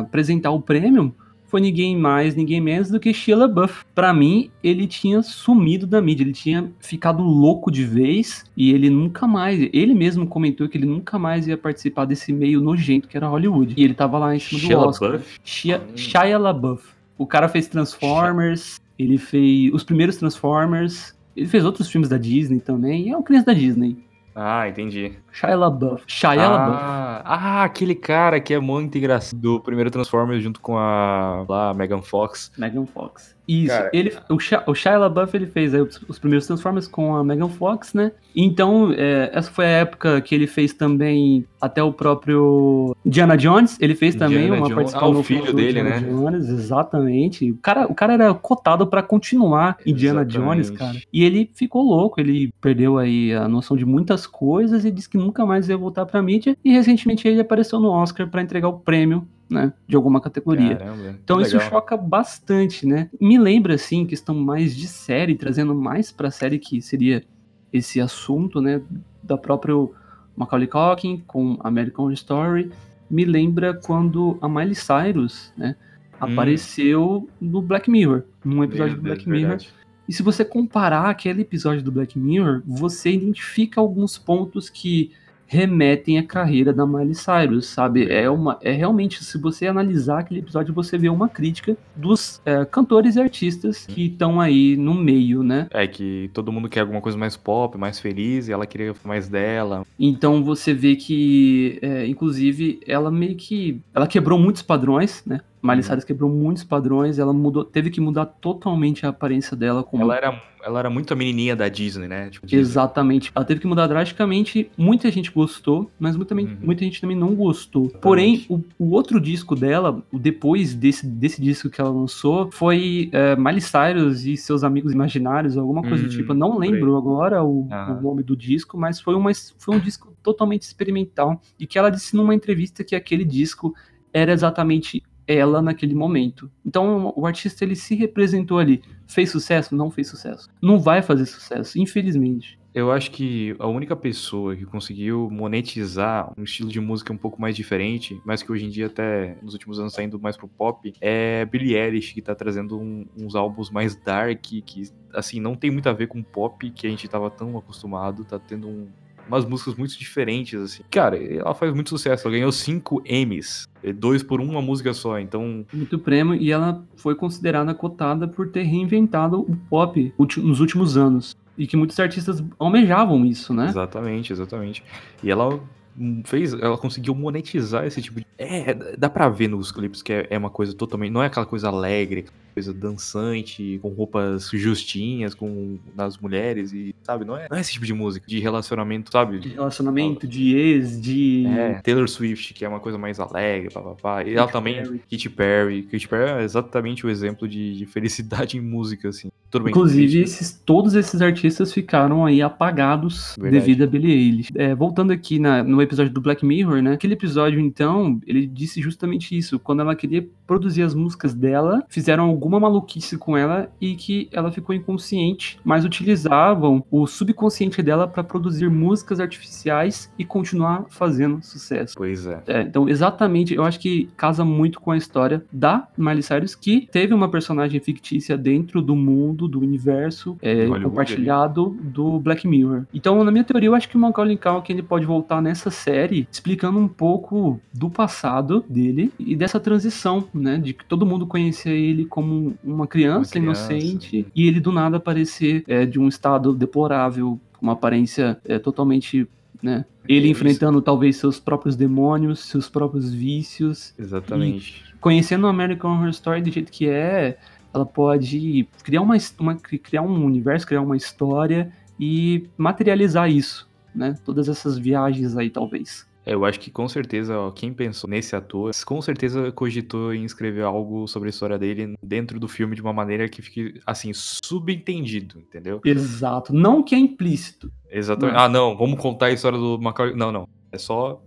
apresentar o prêmio foi ninguém mais, ninguém menos do que Sheila Buff. Pra mim, ele tinha sumido da mídia, ele tinha ficado louco de vez e ele nunca mais, ele mesmo comentou que ele nunca mais ia participar desse meio nojento que era Hollywood. E ele tava lá em cima do Sheila Oscar. Buff? Shia, Hum. Shia LaBeouf. O cara fez Transformers, ele fez os primeiros Transformers, ele fez outros filmes da Disney também, é um criança da Disney. Ah, entendi. Shia LaBeouf. Shia LaBeouf. Ah, ah, aquele cara que é muito engraçado do primeiro Transformers junto com a lá, Megan Fox. Megan Fox. Isso, Cara. ele, o, Shia, o Shia LaBeouf ele fez aí os, os primeiros Transformers com a Megan Fox, né? Então, é, essa foi a época que ele fez também até o próprio Indiana Jones, ele fez também Indiana uma Jones. participação Ah, o no filho dele, Indiana né? Jones, exatamente. O cara, o cara era cotado pra continuar Indiana Exatamente. Jones, cara. E ele ficou louco, ele perdeu aí a noção de muitas coisas e disse que nunca mais ia voltar pra mídia. E recentemente ele apareceu no Oscar pra entregar o prêmio, né, de alguma categoria. Caramba. Então que isso legal. choca bastante, né? Me lembra, assim, questão mais de série, trazendo mais pra série que seria esse assunto, né? Da própria Macaulay Culkin com American Horror Story. Me lembra quando a Miley Cyrus, né? Hum. Apareceu no Black Mirror, num episódio Meu do Black Deus, Mirror. verdade. E se você comparar aquele episódio do Black Mirror, você identifica alguns pontos que remetem à carreira da Miley Cyrus, sabe? É uma, é realmente, se você analisar aquele episódio, você vê uma crítica dos é, cantores e artistas que estão aí no meio, né? É que todo mundo quer alguma coisa mais pop, mais feliz, e ela queria mais dela. Então você vê que, é, inclusive, ela meio que, ela quebrou muitos padrões, né? Miley Uhum. Cyrus quebrou muitos padrões, ela mudou, teve que mudar totalmente a aparência dela como Ela era, ela era muito a menininha da Disney, né? Tipo, Disney. Exatamente. Ela teve que mudar drasticamente. Muita gente gostou, mas muita, Uhum. muita gente também não gostou. Porém, o, o outro disco dela, depois desse, desse disco que ela lançou, foi é, Miley Cyrus e seus amigos imaginários, alguma coisa do Hum, tipo. Eu não lembro agora o, Aham. o nome do disco, mas foi, uma, foi um disco totalmente experimental. E que ela disse numa entrevista que aquele disco era exatamente ela naquele momento. Então o artista ele se representou ali. Fez sucesso? Não fez sucesso. Não vai fazer sucesso, infelizmente. Eu acho que a única pessoa que conseguiu monetizar um estilo de música um pouco mais diferente, mas que hoje em dia até nos últimos anos tá indo mais pro pop, é Billie Eilish, que tá trazendo um- uns álbuns mais dark, que assim, não tem muito a ver com pop que a gente tava tão acostumado, tá tendo um- umas músicas muito diferentes, assim. Cara, ela faz muito sucesso, ela ganhou 5 Emmys, é dois por uma música só, então muito prêmio e ela foi considerada cotada por ter reinventado o pop nos últimos anos. E que muitos artistas almejavam isso, né? Exatamente, exatamente. E ela fez, ela conseguiu monetizar esse tipo de. É, dá pra ver nos clipes que é, é uma coisa totalmente. Não é aquela coisa alegre, coisa dançante, com roupas justinhas, com nas mulheres, e sabe? Não é, não é esse tipo de música, de relacionamento, De sabe? relacionamento, de ex, de. É, Taylor Swift, que é uma coisa mais alegre, papapá. E ela Katy também, Perry. Katy Perry. Katy Perry é exatamente o exemplo de, de felicidade em música, assim. Tudo bem. Inclusive, esses, todos esses artistas ficaram aí apagados Verdade. devido a Billie Eilish. É, voltando aqui na- no episódio do Black Mirror, né? Aquele episódio, então, ele disse justamente isso. Quando ela queria produzir as músicas dela, fizeram alguma maluquice com ela e que ela ficou inconsciente, mas utilizavam o subconsciente dela para produzir músicas artificiais e continuar fazendo sucesso. Pois é. É, então, exatamente, eu acho que casa muito com a história da Miley Cyrus, que teve uma personagem fictícia dentro do mundo, do universo é, compartilhado do Black Mirror. Então, na minha teoria, eu acho que o Macaulay Culkin ele pode voltar nessa série explicando um pouco do passado dele e dessa transição, né, de que todo mundo conhecia ele como uma criança, Uma criança, inocente né? e ele do nada aparecer é, de um estado deplorável, uma aparência é, totalmente né? Ele Isso. enfrentando talvez seus próprios demônios, seus próprios vícios. Exatamente. Conhecendo a American Horror Story do jeito que é, ela pode criar, uma, uma- criar um universo, criar uma história e materializar isso, né? Todas essas viagens aí, talvez. É, eu acho que com certeza, ó, quem pensou nesse ator, com certeza cogitou em escrever algo sobre a história dele dentro do filme de uma maneira que fique, assim, subentendido, entendeu? Exato. Não que é implícito. Exatamente. Não. Ah, não, vamos contar a história do Macaulay. Não, não. É só.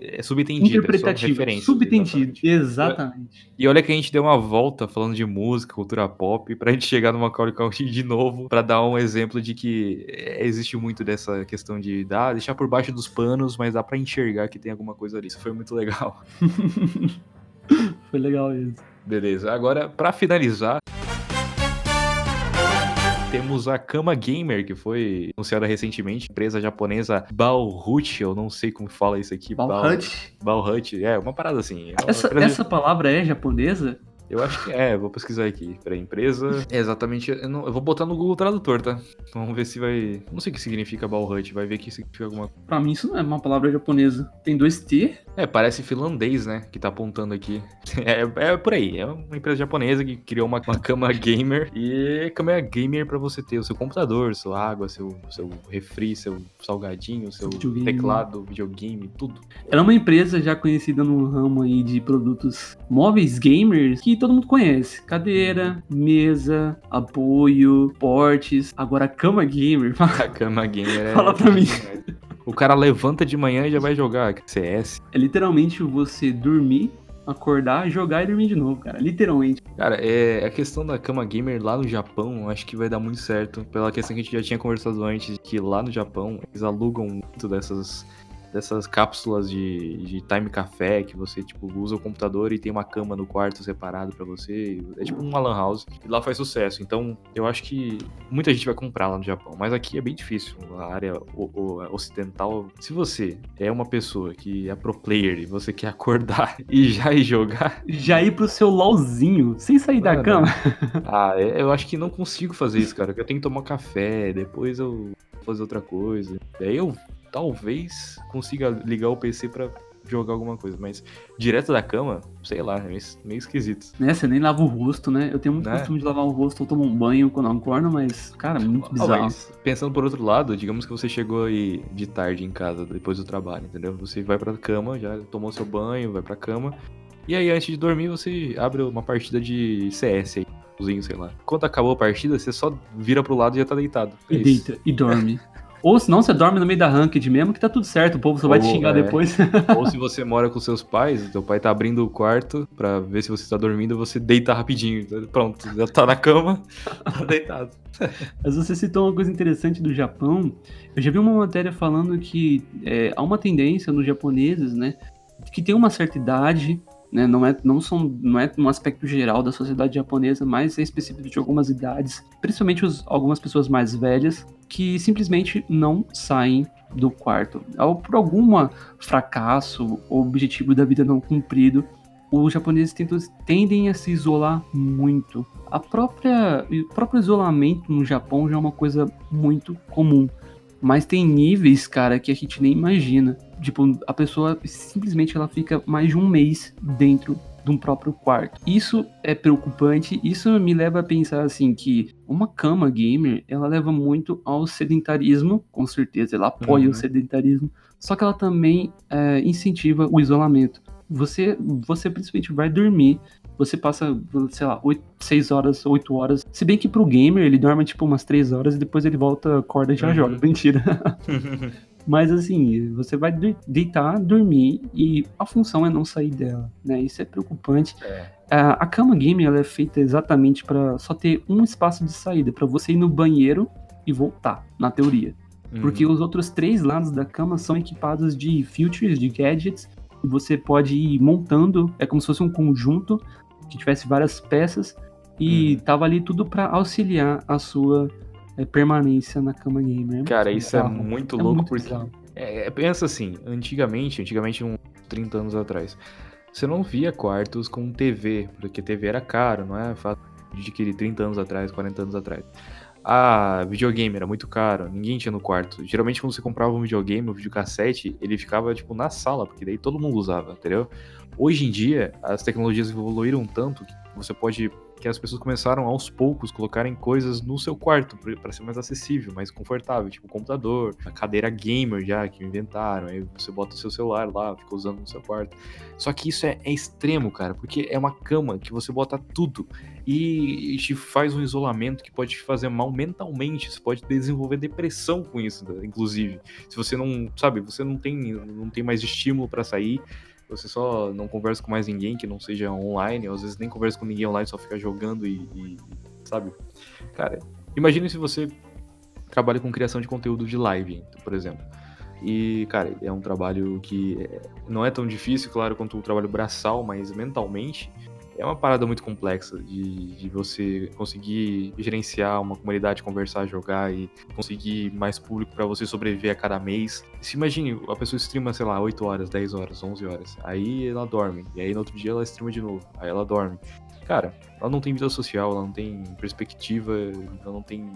É subentendido. É. Subentendido. exatamente. Exatamente. E olha que a gente deu uma volta falando de música, cultura pop, pra gente chegar no Macaulay Culkin de novo, pra dar um exemplo de que é, existe muito dessa questão de dar, deixar por baixo dos panos, mas dá pra enxergar que tem alguma coisa ali. Isso foi muito legal. Foi legal isso. Beleza, agora pra finalizar. Temos a Kama Gamer, que foi anunciada recentemente, empresa japonesa Balhut, eu não sei como fala isso aqui. Bal- Balhut. Balhut, é, uma parada assim. é uma Essa, essa palavra é japonesa? Eu acho que é, vou pesquisar aqui. Peraí, empresa. É exatamente. Eu, não- eu vou botar no Google Tradutor, tá? Vamos ver se vai. Não sei o que significa Balhut, vai ver que significa alguma Pra mim isso não é uma palavra japonesa. Tem dois T. É, parece finlandês, né? Que tá apontando aqui. É, é por aí. É uma empresa japonesa que criou uma, uma cama gamer. E cama gamer pra você ter o seu computador, sua água, seu, seu refri, seu salgadinho, seu Videogame. teclado, videogame, tudo. Ela é uma empresa já conhecida no ramo aí de produtos móveis gamers que todo mundo conhece. Cadeira, mesa, apoio, portes. Agora cama gamer. A cama gamer é. Fala pra mim. O cara levanta de manhã e já vai jogar CS. É literalmente você dormir, acordar, jogar e dormir de novo, cara. Literalmente. Cara, é, a questão da cama gamer lá no Japão, acho que vai dar muito certo. Pela questão que a gente já tinha conversado antes, que lá no Japão eles alugam muito dessas, dessas cápsulas de, de time café que você, tipo, usa o computador e tem uma cama no quarto separado pra você. É tipo uma lan house. E lá faz sucesso. Então, eu acho que muita gente vai comprar lá no Japão. Mas aqui é bem difícil. A área ocidental. Se você é uma pessoa que é pro player e você quer acordar e já ir jogar, Já ir pro seu LOLzinho, sem sair da Mano. cama. ah, é- eu acho que não consigo fazer isso, cara. porque Eu tenho que tomar café, depois eu vou fazer outra coisa. E aí eu talvez consiga ligar o PC pra jogar alguma coisa, mas direto da cama, sei lá, é meio, meio esquisito. Né, você nem lava o rosto, né? Eu tenho muito Né? costume de lavar o rosto ou tomar um banho quando acordo, mas, cara, muito bizarro. mas pensando por outro lado, digamos que você chegou aí de tarde em casa, depois do trabalho, entendeu? Você vai pra cama, já tomou seu banho, vai pra cama. E aí, antes de dormir, você abre uma partida de CS aí, sei lá. Quando acabou a partida, você só vira pro lado e já tá deitado. É E deita, e dorme. Ou senão você dorme no meio da ranked mesmo, que tá tudo certo, o povo só vai te xingar é. depois. Ou se você mora com seus pais, teu pai tá abrindo o quarto pra ver se você tá dormindo, você deita rapidinho. Pronto, já tá na cama, tá deitado. Mas você citou uma coisa interessante do Japão. Eu já vi uma matéria falando que é, há uma tendência nos japoneses, né? Que tem uma certa idade, né? Não é, não são, não é um aspecto geral da sociedade japonesa, mas é específico de algumas idades, principalmente os- algumas pessoas mais velhas, que simplesmente não saem do quarto. Ou por algum fracasso ou objetivo da vida não cumprido, os japoneses tendem a se isolar muito. A própria, o próprio isolamento no Japão já é uma coisa muito comum. Mas tem níveis, cara, que a gente nem imagina. Tipo, a pessoa simplesmente ela fica mais de um mês dentro de um próprio quarto. Isso é preocupante, isso me leva a pensar assim que uma cama gamer, ela leva muito ao sedentarismo, com certeza, ela apoia Uhum. o sedentarismo, só que ela também é, incentiva o isolamento. Você, você principalmente vai dormir, você passa, sei lá, 6 horas, 8 horas. Se bem que pro gamer ele dorme tipo umas 3 horas e depois ele volta, acorda e já Uhum. joga. Mentira. Mas assim, você vai de- deitar, dormir e a função é não sair dela, né? Isso é preocupante. É. A, a cama gamer ela é feita exatamente para só ter um espaço de saída, para você ir no banheiro e voltar, na teoria. Porque os outros três lados da cama são equipados de features, de gadgets, e você pode ir montando, é como se fosse um conjunto que tivesse várias peças e Uhum. tava ali tudo para auxiliar a sua é, permanência na cama gamer. Cara, muito isso é muito É louco muito porque. É, é, pensa assim, antigamente, antigamente uns 30 anos atrás, você não via quartos com TV, porque TV era caro, não é fácil de adquirir 30 anos atrás, 40 anos atrás. Ah, videogame era muito caro, ninguém tinha no quarto. Geralmente quando você comprava um videogame, um videocassete, ele ficava tipo na sala, porque daí todo mundo usava, entendeu? Hoje em dia, as tecnologias evoluíram tanto que você pode que as pessoas começaram aos poucos colocarem coisas no seu quarto para ser mais acessível, mais confortável, tipo computador, a cadeira gamer já que inventaram, aí você bota o seu celular lá, fica usando no seu quarto. Só que isso é, é extremo, cara, porque é uma cama que você bota tudo e, e te faz um isolamento que pode te fazer mal mentalmente, você pode desenvolver depressão com isso, inclusive. Se você não, sabe, você não tem não tem mais estímulo para sair, você só não conversa com mais ninguém que não seja online, às vezes nem conversa com ninguém online, só fica jogando e, e- sabe? Cara, imagine se você trabalha com criação de conteúdo de live, por exemplo. E, cara, é um trabalho que é- não é tão difícil, claro, quanto o trabalho braçal, mas mentalmente é uma parada muito complexa de, de você conseguir gerenciar uma comunidade, conversar, jogar e conseguir mais público pra você sobreviver a cada mês. Se imagine, a pessoa streama, sei lá, 8 horas, 10 horas, 11 horas. Aí ela dorme. E aí no outro dia ela streama de novo. Aí ela dorme. Cara, ela não tem vida social, ela não tem perspectiva, ela não tem.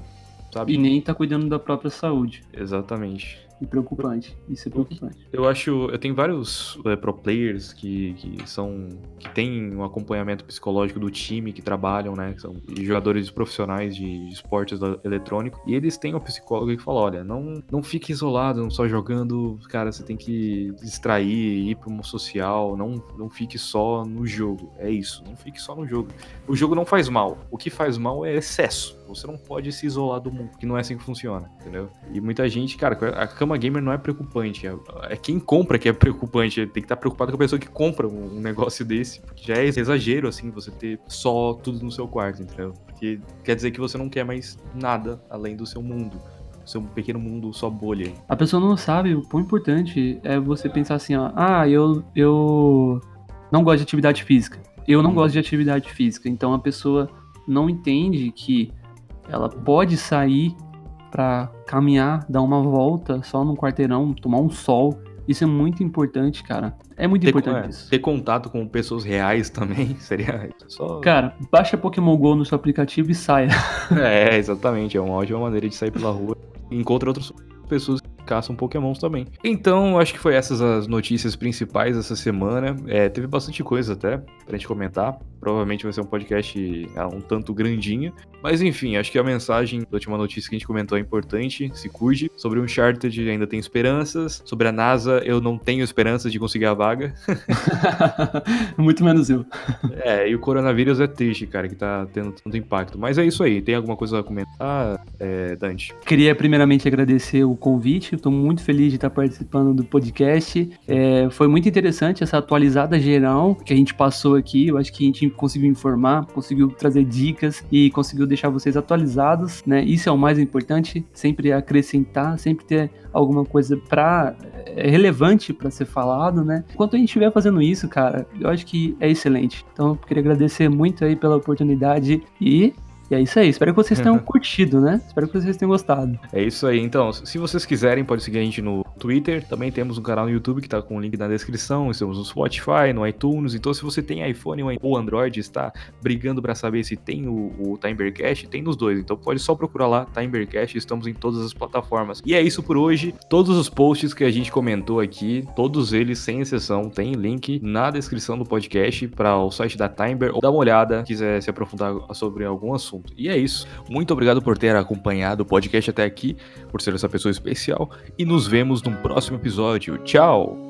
Sabe? E nem tá cuidando da própria saúde. Exatamente. E preocupante. Isso é preocupante. Eu acho, eu tenho vários é, pro players que, que são que têm um acompanhamento psicológico do time que trabalham, né, que são jogadores profissionais de esportes da- eletrônico, e eles têm um psicólogo que fala, olha, não não fique isolado, não só jogando, cara, você tem que distrair, ir para um social, não não fique só no jogo. É isso, não fique só no jogo. O jogo não faz mal. O que faz mal é excesso. Você não pode se isolar do mundo, que não é assim que funciona, entendeu? E muita gente, cara, a cama gamer não é preocupante. É, é quem compra que é preocupante. Tem que estar preocupado com a pessoa que compra um, negócio desse. Porque já é exagero, assim, você ter só tudo no seu quarto, entendeu? Porque quer dizer que você não quer mais nada além do seu mundo. seu pequeno mundo, sua bolha. A pessoa não sabe, o quão importante é você pensar assim, ó, ah, eu, eu não gosto de atividade física. Eu não gosto de atividade física. Então a pessoa não entende que ela pode sair para caminhar, dar uma volta só num quarteirão, tomar um sol. Isso é muito importante, cara. É muito ter, importante é, isso. Ter contato com pessoas reais também seria só. Cara, baixa Pokémon GO no seu aplicativo e saia. É, exatamente. É uma ótima maneira de sair pela rua. Encontra outras pessoas caçam pokémons também. Então, acho que foi essas as notícias principais dessa semana. É, teve bastante coisa até pra gente comentar. Provavelmente vai ser um podcast é, um tanto grandinho. Mas enfim, acho que a mensagem da última notícia que a gente comentou é importante. Se cuide. Sobre o Uncharted ainda tem esperanças. Sobre a NASA, eu não tenho esperanças de conseguir a vaga. Muito menos eu. É, e o coronavírus é triste, cara, que tá tendo tanto impacto. Mas é isso aí. Tem alguma coisa a comentar, é, Dante? Queria primeiramente agradecer o convite. Estou muito feliz de estar participando do podcast. É, foi muito interessante essa atualizada geral que a gente passou aqui. Eu acho que a gente conseguiu informar, conseguiu trazer dicas e conseguiu deixar vocês atualizados, né? Isso é o mais importante. Sempre acrescentar, sempre ter alguma coisa para é, relevante para ser falado, né? Enquanto a gente estiver fazendo isso, cara, eu acho que é excelente. Então, eu queria agradecer muito aí pela oportunidade e e é isso aí. Espero que vocês tenham curtido, né? Espero que vocês tenham gostado. É isso aí. Então, se vocês quiserem, pode seguir a gente no Twitter. Também temos um canal no YouTube que tá com o link na descrição. Estamos no Spotify, no iTunes. Então, se você tem iPhone ou Android, está brigando para saber se tem o, o Timercast, tem nos dois. Então, pode só procurar lá, Timercast. Estamos em todas as plataformas. E é isso por hoje. Todos os posts que a gente comentou aqui, todos eles, sem exceção, tem link na descrição do podcast para o site da Timer ou dar uma olhada, quiser se aprofundar sobre algum assunto assunto. E é isso. Muito obrigado por ter acompanhado o podcast até aqui, por ser essa pessoa especial. E nos vemos no próximo episódio. Tchau!